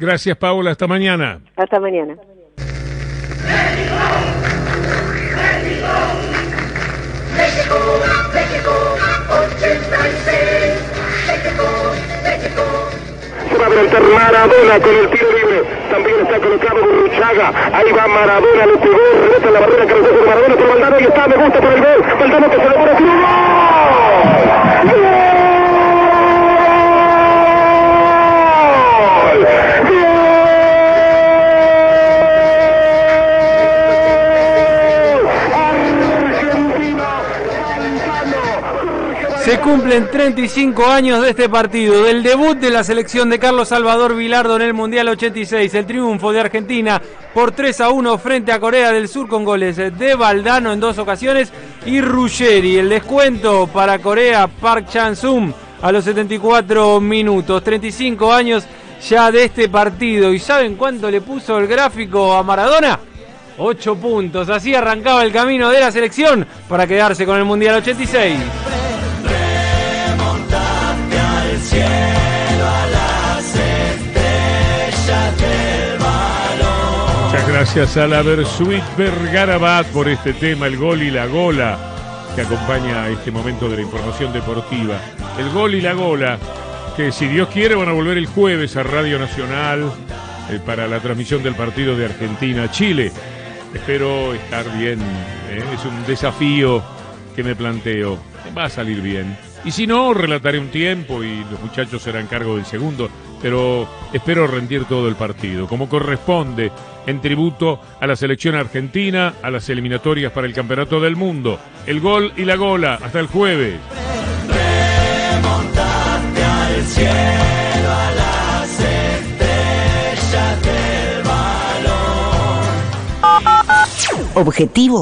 Gracias, Paula. Hasta mañana. Hasta mañana. México, México, 86. México, México. Se va a adelantar Maradona con el tiro libre. También está colocado Burruchaga. Ahí va Maradona, le pegó, rebota en la barrera, cabezazo de Maradona por Valdano y está, me gusta por el gol. Valdano que se demora, tiro gol. Se cumplen 35 años de este partido, del debut de la selección de Carlos Salvador Vilardo en el Mundial 86, el triunfo de Argentina por 3 a 1 frente a Corea del Sur con goles de Valdano en dos ocasiones y Ruggeri. El descuento para Corea, Park Chan-sum a los 74 minutos. 35 años ya de este partido. ¿Y saben cuánto le puso el gráfico a Maradona? 8 puntos. Así arrancaba el camino de la selección para quedarse con el Mundial 86. Gracias a la Versuit Vergarabat por este tema, el gol y la gola, que acompaña este momento de la información deportiva. El gol y la gola, que si Dios quiere van a volver el jueves a Radio Nacional eh, para la transmisión del partido de Argentina-Chile. Espero estar bien, eh, es un desafío que me planteo. Va a salir bien. Y si no, relataré un tiempo y los muchachos serán cargo del segundo. Pero espero rendir todo el partido, como corresponde, en tributo a la selección argentina, a las eliminatorias para el Campeonato del Mundo. El gol y la gola, hasta el jueves. Objetivo